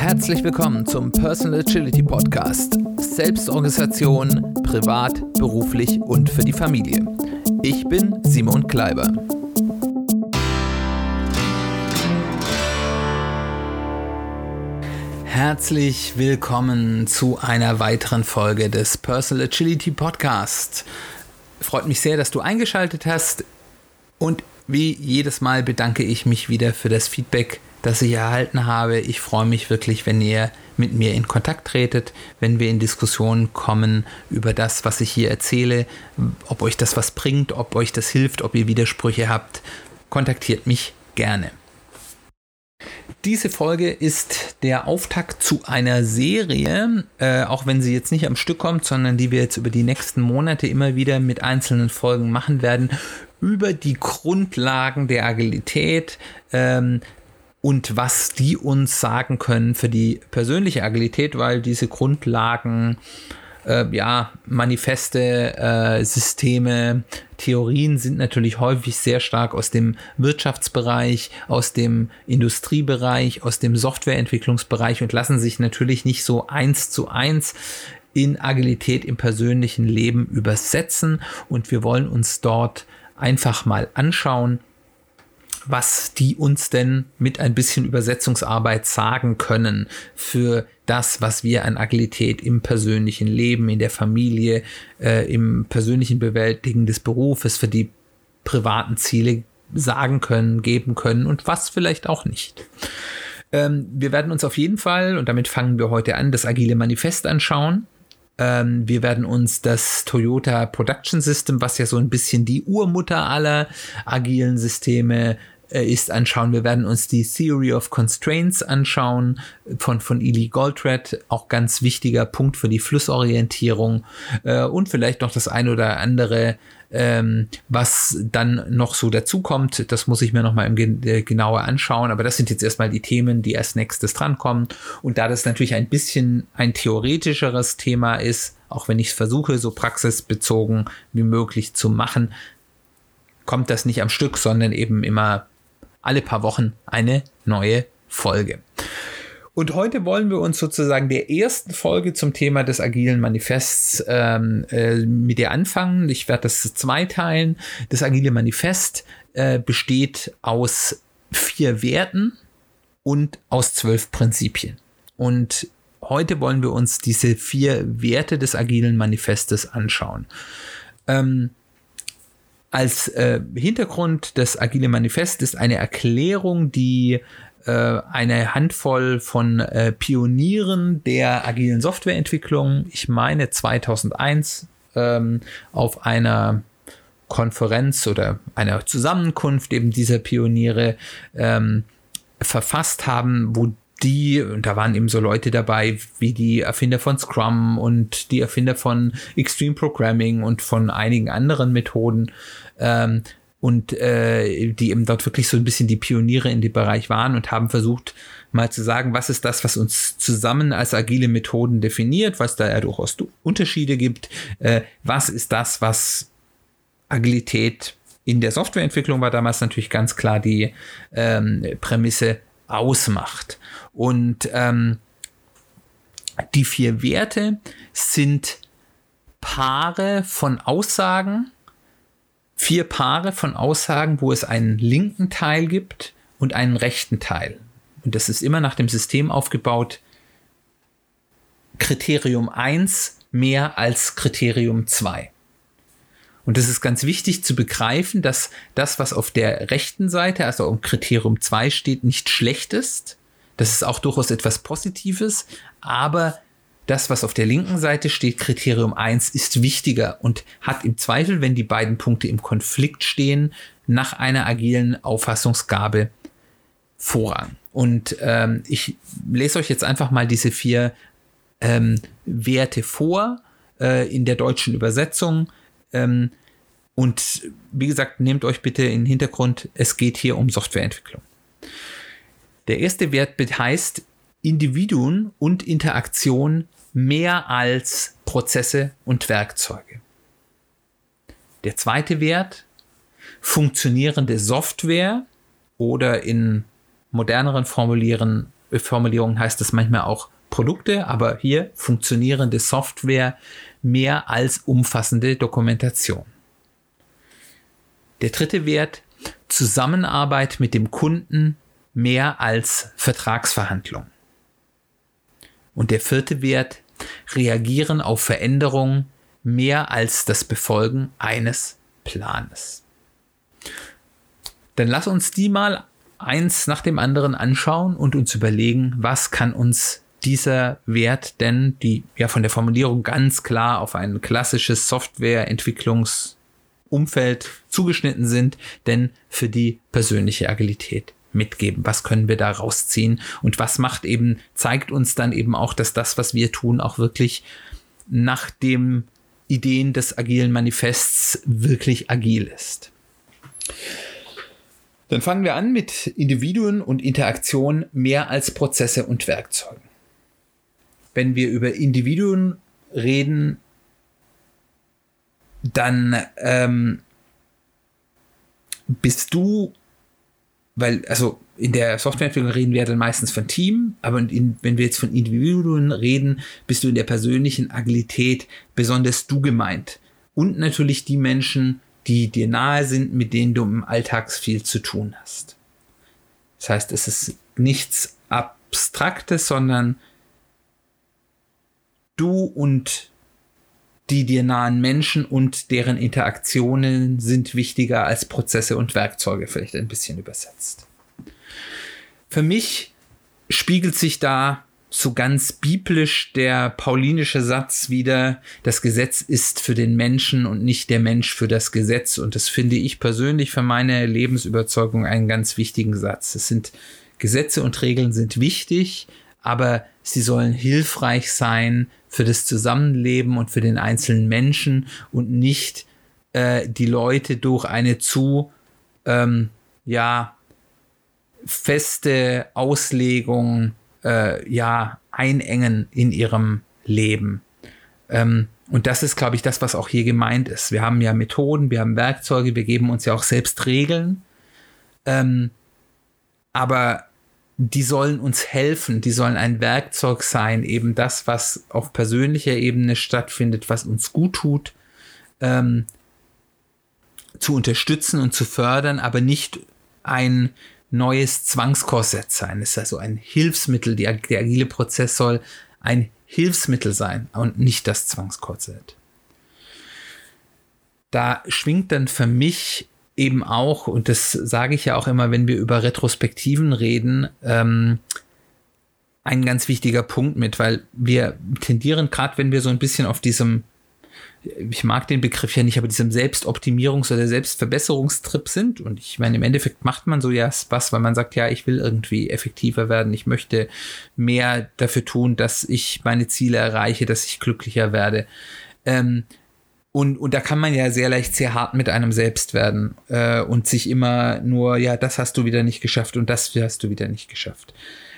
Herzlich willkommen zum Personal Agility Podcast. Selbstorganisation, privat, beruflich und für die Familie. Ich bin Simon Kleiber. Herzlich willkommen zu einer weiteren Folge des Personal Agility Podcast. Freut mich sehr, dass du eingeschaltet hast und wie jedes Mal bedanke ich mich wieder für das Feedback, das ich erhalten habe. Ich freue mich wirklich, wenn ihr mit mir in Kontakt tretet, wenn wir in Diskussionen kommen über das, was ich hier erzähle, ob euch das was bringt, ob euch das hilft, ob ihr Widersprüche habt. Kontaktiert mich gerne. Diese Folge ist der Auftakt zu einer Serie, äh, auch wenn sie jetzt nicht am Stück kommt, sondern die wir jetzt über die nächsten Monate immer wieder mit einzelnen Folgen machen werden, über die Grundlagen der Agilität, ähm, und was die uns sagen können für die persönliche Agilität, weil diese Grundlagen, äh, ja, Manifeste, äh, Systeme, Theorien sind natürlich häufig sehr stark aus dem Wirtschaftsbereich, aus dem Industriebereich, aus dem Softwareentwicklungsbereich und lassen sich natürlich nicht so eins zu eins in Agilität im persönlichen Leben übersetzen. Und wir wollen uns dort einfach mal anschauen, was die uns denn mit ein bisschen Übersetzungsarbeit sagen können für das, was wir an Agilität im persönlichen Leben, in der Familie, äh, im persönlichen Bewältigen des Berufes, für die privaten Ziele sagen können, geben können und was vielleicht auch nicht. Ähm, wir werden uns auf jeden Fall, und damit fangen wir heute an, das Agile Manifest anschauen. Ähm, wir werden uns das Toyota Production System, was ja so ein bisschen die Urmutter aller agilen Systeme äh, ist, anschauen. Wir werden uns die Theory of Constraints anschauen von, von Ely Goldratt, auch ganz wichtiger Punkt für die Flussorientierung äh, und vielleicht noch das ein oder andere ähm, was dann noch so dazukommt, das muss ich mir nochmal äh, genauer anschauen. Aber das sind jetzt erstmal die Themen, die als nächstes drankommen. Und da das natürlich ein bisschen ein theoretischeres Thema ist, auch wenn ich es versuche, so praxisbezogen wie möglich zu machen, kommt das nicht am Stück, sondern eben immer alle paar Wochen eine neue Folge. Und heute wollen wir uns sozusagen der ersten Folge zum Thema des agilen Manifests ähm, äh, mit dir anfangen. Ich werde das zweiteilen. Das agile Manifest äh, besteht aus vier Werten und aus zwölf Prinzipien. Und heute wollen wir uns diese vier Werte des agilen Manifestes anschauen. Ähm, als äh, Hintergrund des Agile Manifest ist eine Erklärung, die äh, eine Handvoll von äh, Pionieren der agilen Softwareentwicklung, ich meine 2001, ähm, auf einer Konferenz oder einer Zusammenkunft eben dieser Pioniere ähm, verfasst haben, wo die, und da waren eben so Leute dabei, wie die Erfinder von Scrum und die Erfinder von Extreme Programming und von einigen anderen Methoden, ähm, und äh, die eben dort wirklich so ein bisschen die Pioniere in dem Bereich waren und haben versucht, mal zu sagen, was ist das, was uns zusammen als agile Methoden definiert, was da ja durchaus Unterschiede gibt, äh, was ist das, was Agilität in der Softwareentwicklung war damals natürlich ganz klar die ähm, Prämisse ausmacht. Und ähm, die vier Werte sind Paare von Aussagen, vier Paare von Aussagen, wo es einen linken Teil gibt und einen rechten Teil. Und das ist immer nach dem System aufgebaut. Kriterium 1 mehr als Kriterium 2. Und das ist ganz wichtig zu begreifen, dass das, was auf der rechten Seite, also um Kriterium 2 steht, nicht schlecht ist. Das ist auch durchaus etwas Positives, aber das, was auf der linken Seite steht, Kriterium 1, ist wichtiger und hat im Zweifel, wenn die beiden Punkte im Konflikt stehen, nach einer agilen Auffassungsgabe Vorrang. Und ähm, ich lese euch jetzt einfach mal diese vier ähm, Werte vor äh, in der deutschen Übersetzung. Ähm, und wie gesagt, nehmt euch bitte in den Hintergrund, es geht hier um Softwareentwicklung. Der erste Wert heißt Individuen und Interaktion mehr als Prozesse und Werkzeuge. Der zweite Wert, funktionierende Software oder in moderneren Formulierungen heißt das manchmal auch Produkte, aber hier funktionierende Software mehr als umfassende Dokumentation. Der dritte Wert, Zusammenarbeit mit dem Kunden mehr als Vertragsverhandlung. Und der vierte Wert, reagieren auf Veränderungen mehr als das Befolgen eines Planes. Dann lass uns die mal eins nach dem anderen anschauen und uns überlegen, was kann uns dieser Wert denn, die ja von der Formulierung ganz klar auf ein klassisches Softwareentwicklungsumfeld zugeschnitten sind, denn für die persönliche Agilität mitgeben? Was können wir da rausziehen? Und was macht eben, zeigt uns dann eben auch, dass das, was wir tun, auch wirklich nach dem Ideen des agilen Manifests wirklich agil ist. Dann fangen wir an mit Individuen und Interaktion mehr als Prozesse und Werkzeuge. Wenn wir über Individuen reden, dann ähm, bist du weil, also in der Softwareentwicklung reden wir dann meistens von Team, aber in, wenn wir jetzt von Individuen reden, bist du in der persönlichen Agilität besonders du gemeint. Und natürlich die Menschen, die dir nahe sind, mit denen du im Alltag viel zu tun hast. Das heißt, es ist nichts Abstraktes, sondern du und die dir nahen Menschen und deren Interaktionen sind wichtiger als Prozesse und Werkzeuge, vielleicht ein bisschen übersetzt. Für mich spiegelt sich da so ganz biblisch der paulinische Satz wieder, das Gesetz ist für den Menschen und nicht der Mensch für das Gesetz. Und das finde ich persönlich für meine Lebensüberzeugung einen ganz wichtigen Satz. Es sind Gesetze und Regeln sind wichtig, aber sie sollen hilfreich sein für das Zusammenleben und für den einzelnen Menschen und nicht äh, die Leute durch eine zu ähm, ja feste Auslegung äh, ja einengen in ihrem Leben. Ähm, und das ist, glaube ich, das, was auch hier gemeint ist. Wir haben ja Methoden, wir haben Werkzeuge, wir geben uns ja auch selbst Regeln. Ähm, aber die sollen uns helfen, die sollen ein Werkzeug sein, eben das, was auf persönlicher Ebene stattfindet, was uns gut tut, ähm, zu unterstützen und zu fördern, aber nicht ein neues Zwangskorsett sein. Es ist also ein Hilfsmittel. Die, der agile Prozess soll ein Hilfsmittel sein und nicht das Zwangskorsett. Da schwingt dann für mich eben auch, und das sage ich ja auch immer, wenn wir über Retrospektiven reden, ähm, ein ganz wichtiger Punkt mit, weil wir tendieren, gerade wenn wir so ein bisschen auf diesem, ich mag den Begriff ja nicht, aber diesem Selbstoptimierungs- oder Selbstverbesserungstrip sind. Und ich meine, im Endeffekt macht man so ja was, weil man sagt, ja, ich will irgendwie effektiver werden, ich möchte mehr dafür tun, dass ich meine Ziele erreiche, dass ich glücklicher werde. Ähm, und, und da kann man ja sehr leicht sehr hart mit einem selbst werden äh, und sich immer nur, ja, das hast du wieder nicht geschafft und das hast du wieder nicht geschafft.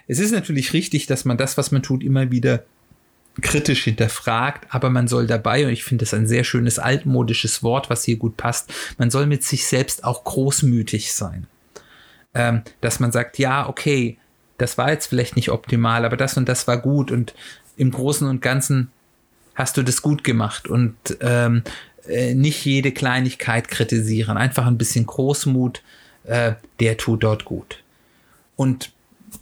Es ist natürlich richtig, dass man das, was man tut, immer wieder kritisch hinterfragt, aber man soll dabei, und ich finde das ein sehr schönes altmodisches Wort, was hier gut passt, man soll mit sich selbst auch großmütig sein. Ähm, dass man sagt, ja, okay, das war jetzt vielleicht nicht optimal, aber das und das war gut und im Großen und Ganzen hast du das gut gemacht und ähm, äh, nicht jede Kleinigkeit kritisieren. Einfach ein bisschen Großmut, äh, der tut dort gut. Und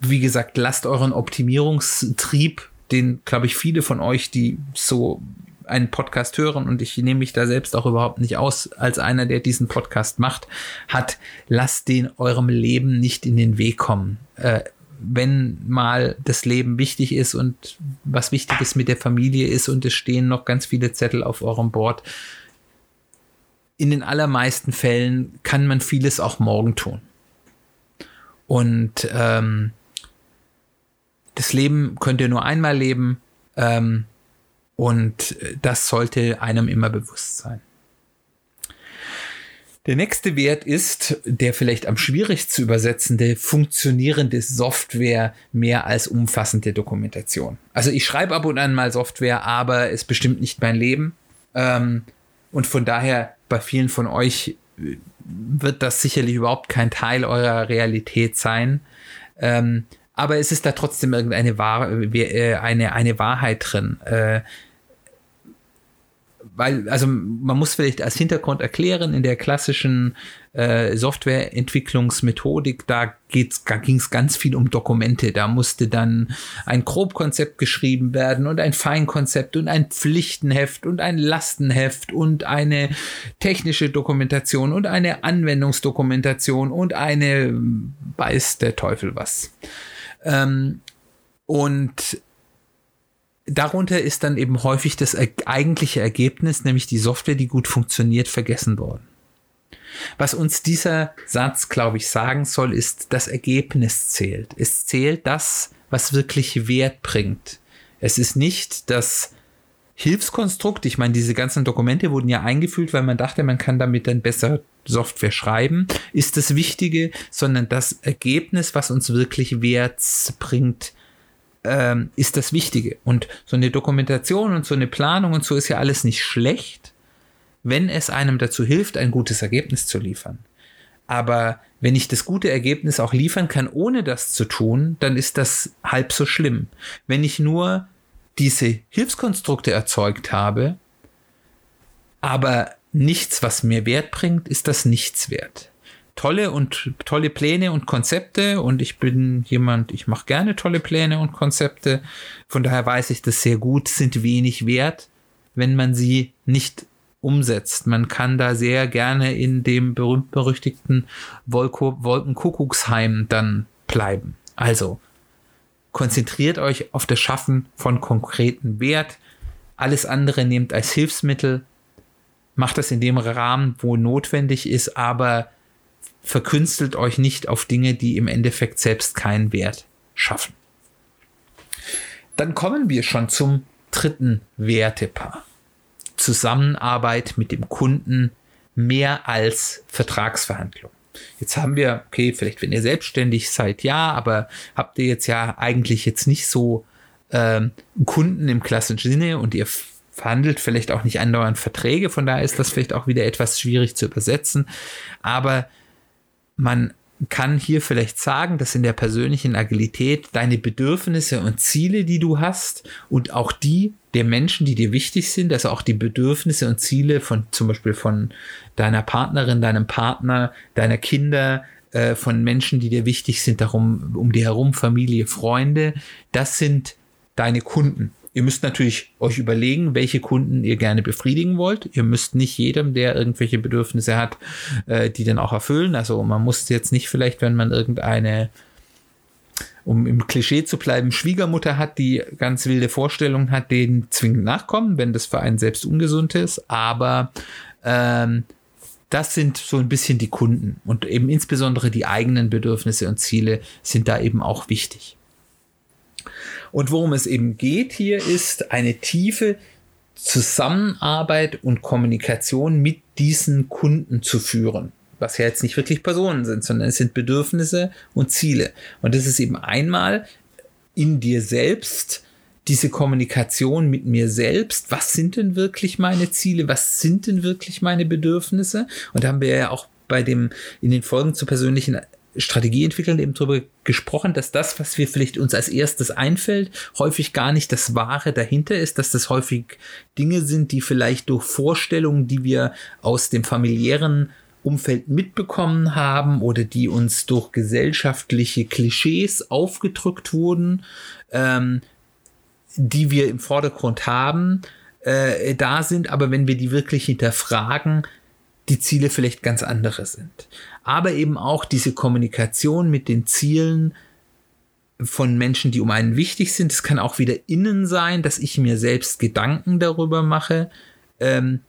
wie gesagt, lasst euren Optimierungstrieb, den, glaube ich, viele von euch, die so einen Podcast hören und ich nehme mich da selbst auch überhaupt nicht aus als einer, der diesen Podcast macht, hat, lasst den eurem Leben nicht in den Weg kommen. Äh, wenn mal das Leben wichtig ist und was Wichtiges mit der Familie ist und es stehen noch ganz viele Zettel auf eurem Board. In den allermeisten Fällen kann man vieles auch morgen tun. Und ähm, das Leben könnt ihr nur einmal leben ähm, und das sollte einem immer bewusst sein. Der nächste Wert ist der vielleicht am schwierigst zu übersetzende funktionierende Software mehr als umfassende Dokumentation. Also ich schreibe ab und an mal Software, aber es bestimmt nicht mein Leben. Ähm, und von daher bei vielen von euch äh, wird das sicherlich überhaupt kein Teil eurer Realität sein. Ähm, aber es ist da trotzdem irgendeine Wahr äh, eine, eine Wahrheit drin. Weil, also man muss vielleicht als Hintergrund erklären, in der klassischen äh, Softwareentwicklungsmethodik, da, geht's, da ging es ganz viel um Dokumente. Da musste dann ein Grobkonzept geschrieben werden und ein Feinkonzept und ein Pflichtenheft und ein Lastenheft und eine technische Dokumentation und eine Anwendungsdokumentation und eine weiß der Teufel was. Ähm, und darunter ist dann eben häufig das eigentliche Ergebnis, nämlich die Software, die gut funktioniert, vergessen worden. Was uns dieser Satz, glaube ich, sagen soll, ist, das Ergebnis zählt. Es zählt das, was wirklich Wert bringt. Es ist nicht das Hilfskonstrukt. Ich meine, diese ganzen Dokumente wurden ja eingeführt, weil man dachte, man kann damit dann besser Software schreiben, ist das Wichtige, sondern das Ergebnis, was uns wirklich Wert bringt, ähm, ist das Wichtige. Und so eine Dokumentation und so eine Planung und so ist ja alles nicht schlecht, wenn es einem dazu hilft, ein gutes Ergebnis zu liefern. Aber wenn ich das gute Ergebnis auch liefern kann, ohne das zu tun, dann ist das halb so schlimm. Wenn ich nur diese Hilfskonstrukte erzeugt habe, aber nichts, was mir Wert bringt, ist das nichts wert tolle und tolle Pläne und Konzepte und ich bin jemand, ich mache gerne tolle Pläne und Konzepte. Von daher weiß ich das sehr gut, sind wenig wert, wenn man sie nicht umsetzt. Man kann da sehr gerne in dem berühmt-berüchtigten Wolkenkuckucksheim dann bleiben. Also konzentriert euch auf das Schaffen von konkreten Wert. Alles andere nehmt als Hilfsmittel. Macht das in dem Rahmen, wo notwendig ist, aber verkünstelt euch nicht auf Dinge, die im Endeffekt selbst keinen Wert schaffen. Dann kommen wir schon zum dritten Wertepaar. Zusammenarbeit mit dem Kunden mehr als Vertragsverhandlung. Jetzt haben wir, okay, vielleicht wenn ihr selbstständig seid, ja, aber habt ihr jetzt ja eigentlich jetzt nicht so ähm, Kunden im klassischen Sinne und ihr verhandelt vielleicht auch nicht andauernd Verträge, von daher ist das vielleicht auch wieder etwas schwierig zu übersetzen. Aber man kann hier vielleicht sagen, dass in der persönlichen Agilität deine Bedürfnisse und Ziele, die du hast und auch die der Menschen, die dir wichtig sind, also auch die Bedürfnisse und Ziele von zum Beispiel von deiner Partnerin, deinem Partner, deiner Kinder, äh, von Menschen, die dir wichtig sind, darum um dir herum, Familie, Freunde, das sind deine Kunden. Ihr müsst natürlich euch überlegen, welche Kunden ihr gerne befriedigen wollt. Ihr müsst nicht jedem, der irgendwelche Bedürfnisse hat, äh, die dann auch erfüllen. Also man muss jetzt nicht vielleicht, wenn man irgendeine, um im Klischee zu bleiben, Schwiegermutter hat, die ganz wilde Vorstellungen hat, denen zwingend nachkommen, wenn das für einen selbst ungesund ist. Aber ähm, das sind so ein bisschen die Kunden und eben insbesondere die eigenen Bedürfnisse und Ziele sind da eben auch wichtig. Und worum es eben geht hier ist eine tiefe Zusammenarbeit und Kommunikation mit diesen Kunden zu führen. Was ja jetzt nicht wirklich Personen sind, sondern es sind Bedürfnisse und Ziele. Und das ist eben einmal in dir selbst diese Kommunikation mit mir selbst. Was sind denn wirklich meine Ziele? Was sind denn wirklich meine Bedürfnisse? Und da haben wir ja auch bei dem, in den Folgen zur persönlichen Strategieentwicklern eben darüber gesprochen, dass das, was wir vielleicht uns als erstes einfällt, häufig gar nicht das Wahre dahinter ist, dass das häufig Dinge sind, die vielleicht durch Vorstellungen, die wir aus dem familiären Umfeld mitbekommen haben oder die uns durch gesellschaftliche Klischees aufgedrückt wurden, ähm, die wir im Vordergrund haben, äh, da sind, aber wenn wir die wirklich hinterfragen, die Ziele vielleicht ganz andere sind. Aber eben auch diese Kommunikation mit den Zielen von Menschen, die um einen wichtig sind. Es kann auch wieder innen sein, dass ich mir selbst Gedanken darüber mache. Ähm,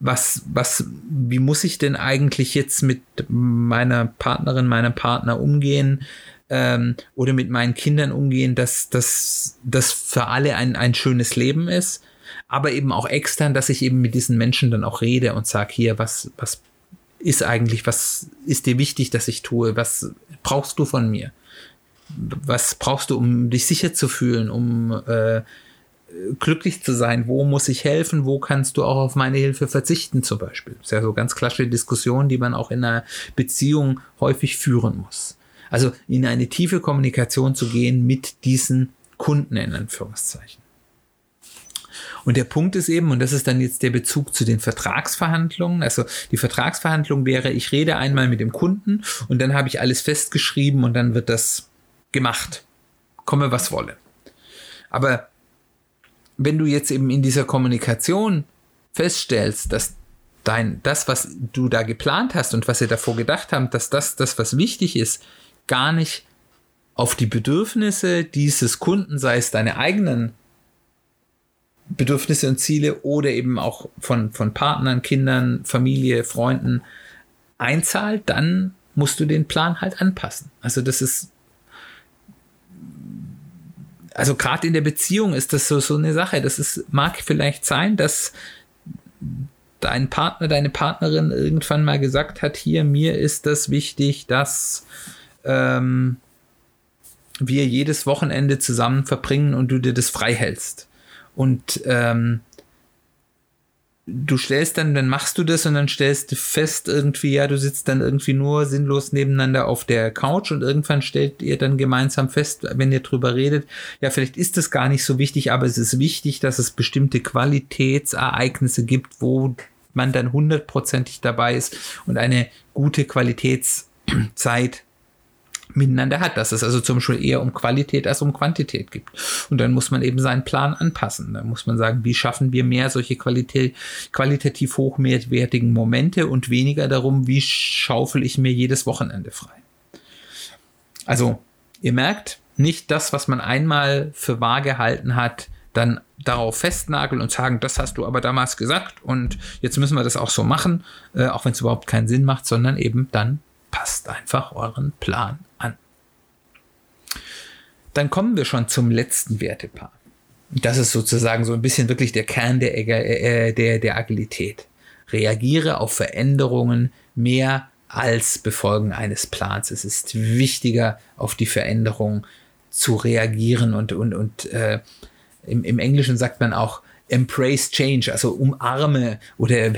was, was, wie muss ich denn eigentlich jetzt mit meiner Partnerin, meinem Partner umgehen? Ähm, oder mit meinen Kindern umgehen, dass das für alle ein, ein schönes Leben ist aber eben auch extern, dass ich eben mit diesen Menschen dann auch rede und sage, hier, was, was ist eigentlich, was ist dir wichtig, dass ich tue, was brauchst du von mir? Was brauchst du, um dich sicher zu fühlen, um äh, glücklich zu sein? Wo muss ich helfen? Wo kannst du auch auf meine Hilfe verzichten zum Beispiel? Das ist ja so ganz klassische Diskussion, die man auch in einer Beziehung häufig führen muss. Also in eine tiefe Kommunikation zu gehen mit diesen Kunden in Anführungszeichen. Und der Punkt ist eben, und das ist dann jetzt der Bezug zu den Vertragsverhandlungen. Also die Vertragsverhandlung wäre, ich rede einmal mit dem Kunden und dann habe ich alles festgeschrieben und dann wird das gemacht. Komme was wolle. Aber wenn du jetzt eben in dieser Kommunikation feststellst, dass dein, das, was du da geplant hast und was ihr davor gedacht habt, dass das, das, was wichtig ist, gar nicht auf die Bedürfnisse dieses Kunden, sei es deine eigenen Bedürfnisse und Ziele oder eben auch von, von Partnern, Kindern, Familie, Freunden einzahlt, dann musst du den Plan halt anpassen. Also das ist, also gerade in der Beziehung ist das so, so eine Sache. Das ist, mag vielleicht sein, dass dein Partner, deine Partnerin irgendwann mal gesagt hat, hier, mir ist das wichtig, dass ähm, wir jedes Wochenende zusammen verbringen und du dir das frei hältst. Und ähm, du stellst dann, dann machst du das und dann stellst du fest irgendwie, ja, du sitzt dann irgendwie nur sinnlos nebeneinander auf der Couch und irgendwann stellt ihr dann gemeinsam fest, wenn ihr drüber redet, ja, vielleicht ist das gar nicht so wichtig, aber es ist wichtig, dass es bestimmte Qualitätsereignisse gibt, wo man dann hundertprozentig dabei ist und eine gute Qualitätszeit miteinander hat, dass es also zum Beispiel eher um Qualität als um Quantität gibt. Und dann muss man eben seinen Plan anpassen. Da muss man sagen, wie schaffen wir mehr solche Qualität, qualitativ hochwertigen Momente und weniger darum, wie schaufel ich mir jedes Wochenende frei. Also, ihr merkt, nicht das, was man einmal für wahr gehalten hat, dann darauf festnageln und sagen, das hast du aber damals gesagt und jetzt müssen wir das auch so machen, äh, auch wenn es überhaupt keinen Sinn macht, sondern eben dann passt einfach euren Plan an. Dann kommen wir schon zum letzten Wertepaar. Das ist sozusagen so ein bisschen wirklich der Kern der, äh, der, der Agilität. Reagiere auf Veränderungen mehr als Befolgen eines Plans. Es ist wichtiger, auf die Veränderung zu reagieren und, und, und äh, im, im Englischen sagt man auch embrace change, also umarme oder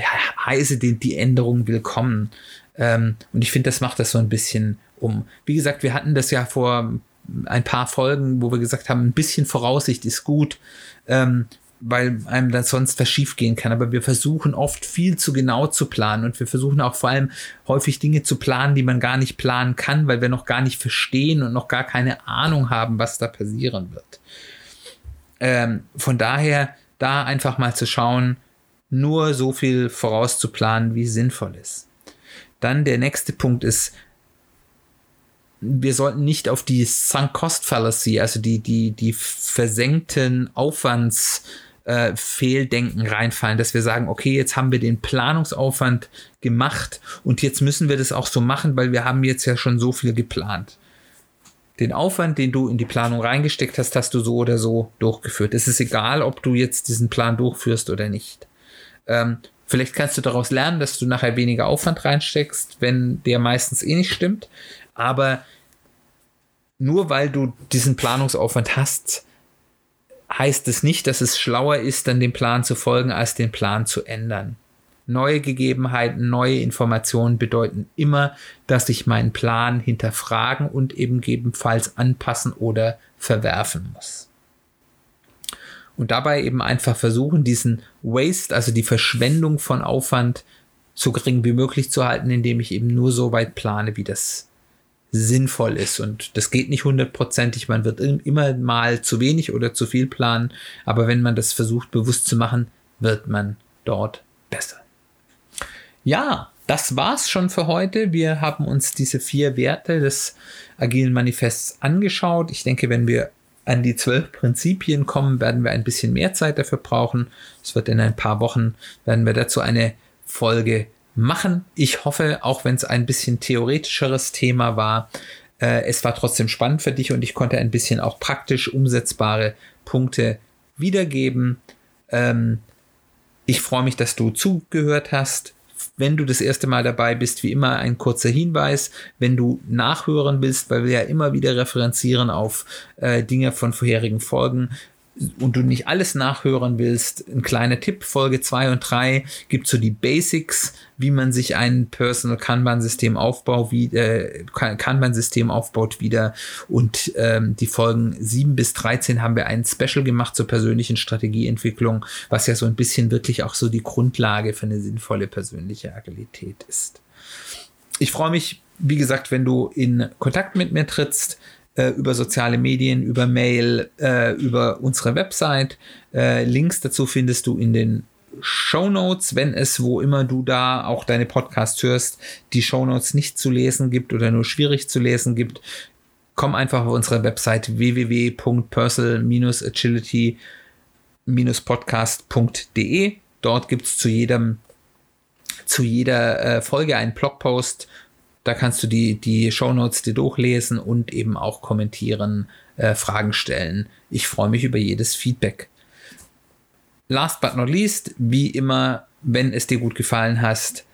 heiße die, die Änderung willkommen. Ähm, und ich finde, das macht das so ein bisschen um. Wie gesagt, wir hatten das ja vor ein paar Folgen, wo wir gesagt haben, ein bisschen Voraussicht ist gut, ähm, weil einem dann sonst was schief gehen kann. Aber wir versuchen oft viel zu genau zu planen und wir versuchen auch vor allem häufig Dinge zu planen, die man gar nicht planen kann, weil wir noch gar nicht verstehen und noch gar keine Ahnung haben, was da passieren wird. Ähm, von daher da einfach mal zu schauen, nur so viel vorauszuplanen, wie sinnvoll ist. Dann der nächste Punkt ist, wir sollten nicht auf die Sunk Cost Fallacy, also die, die, die versenkten Aufwands, äh, Fehldenken reinfallen, dass wir sagen, okay, jetzt haben wir den Planungsaufwand gemacht und jetzt müssen wir das auch so machen, weil wir haben jetzt ja schon so viel geplant. Den Aufwand, den du in die Planung reingesteckt hast, hast du so oder so durchgeführt. Es ist egal, ob du jetzt diesen Plan durchführst oder nicht. Ähm, Vielleicht kannst du daraus lernen, dass du nachher weniger Aufwand reinsteckst, wenn der meistens eh nicht stimmt. Aber nur weil du diesen Planungsaufwand hast, heißt es nicht, dass es schlauer ist, dann dem Plan zu folgen, als den Plan zu ändern. Neue Gegebenheiten, neue Informationen bedeuten immer, dass ich meinen Plan hinterfragen und eben gegebenenfalls anpassen oder verwerfen muss und dabei eben einfach versuchen, diesen Waste, also die Verschwendung von Aufwand so gering wie möglich zu halten, indem ich eben nur so weit plane, wie das sinnvoll ist. Und das geht nicht hundertprozentig. Man wird immer mal zu wenig oder zu viel planen. Aber wenn man das versucht bewusst zu machen, wird man dort besser. Ja, das war's schon für heute. Wir haben uns diese vier Werte des agilen Manifests angeschaut. Ich denke, wenn wir an die zwölf Prinzipien kommen, werden wir ein bisschen mehr Zeit dafür brauchen. Es wird in ein paar Wochen, werden wir dazu eine Folge machen. Ich hoffe, auch wenn es ein bisschen theoretischeres Thema war, äh, es war trotzdem spannend für dich und ich konnte ein bisschen auch praktisch umsetzbare Punkte wiedergeben. Ähm, ich freue mich, dass du zugehört hast. Wenn du das erste Mal dabei bist, wie immer ein kurzer Hinweis, wenn du nachhören willst, weil wir ja immer wieder referenzieren auf äh, Dinge von vorherigen Folgen, und du nicht alles nachhören willst, ein kleiner Tipp, Folge 2 und 3 gibt so die Basics, wie man sich ein Personal Kanban-System aufbaut, wie äh, Kanban-System aufbaut wieder. Und ähm, die Folgen 7 bis 13 haben wir ein Special gemacht zur persönlichen Strategieentwicklung, was ja so ein bisschen wirklich auch so die Grundlage für eine sinnvolle persönliche Agilität ist. Ich freue mich, wie gesagt, wenn du in Kontakt mit mir trittst äh, über soziale Medien, über Mail, äh, über unsere Website. Äh, Links dazu findest du in den Show Notes, wenn es, wo immer du da auch deine Podcasts hörst, die Show Notes nicht zu lesen gibt oder nur schwierig zu lesen gibt, komm einfach auf unsere Website www.personal-agility-podcast.de. Dort gibt es zu jedem zu jeder äh, Folge einen Blogpost da kannst du die, die Shownotes dir durchlesen und eben auch kommentieren, äh, Fragen stellen. Ich freue mich über jedes Feedback. Last but not least, wie immer, wenn es dir gut gefallen hast,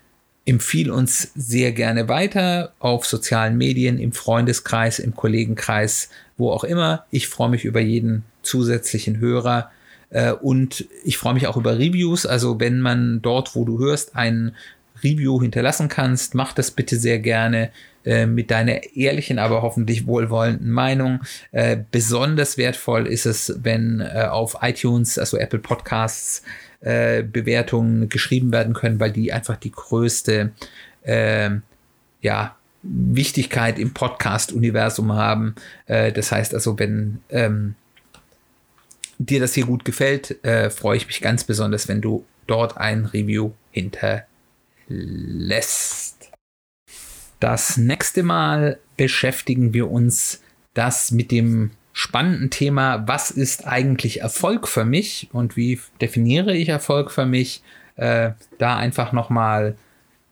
empfiehl uns sehr gerne weiter auf sozialen Medien, im Freundeskreis, im Kollegenkreis, wo auch immer. Ich freue mich über jeden zusätzlichen Hörer. Äh, und ich freue mich auch über Reviews. Also wenn man dort, wo du hörst, einen Review hinterlassen kannst, mach das bitte sehr gerne äh, mit deiner ehrlichen, aber hoffentlich wohlwollenden Meinung. Äh, besonders wertvoll ist es, wenn äh, auf iTunes, also Apple Podcasts, äh, Bewertungen geschrieben werden können, weil die einfach die größte äh, ja, Wichtigkeit im Podcast-Universum haben. Äh, das heißt also, wenn ähm, dir das hier gut gefällt, freue ich mich ganz besonders, wenn du dort ein Review hinterlässt lässt. Das nächste Mal beschäftigen wir uns das mit dem spannenden Thema, was ist eigentlich Erfolg für mich und wie definiere ich Erfolg für mich? Äh, da einfach nochmal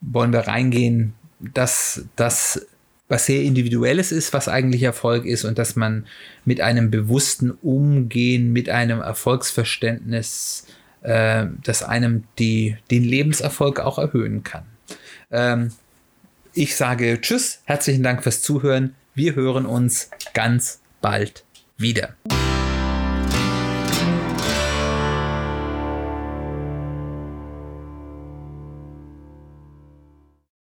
wollen wir reingehen, dass das was sehr individuelles ist, was eigentlich Erfolg ist und dass man mit einem bewussten Umgehen, mit einem Erfolgsverständnis äh, das einem die, den Lebenserfolg auch erhöhen kann. Ähm, ich sage Tschüss, herzlichen Dank fürs Zuhören. Wir hören uns ganz bald wieder.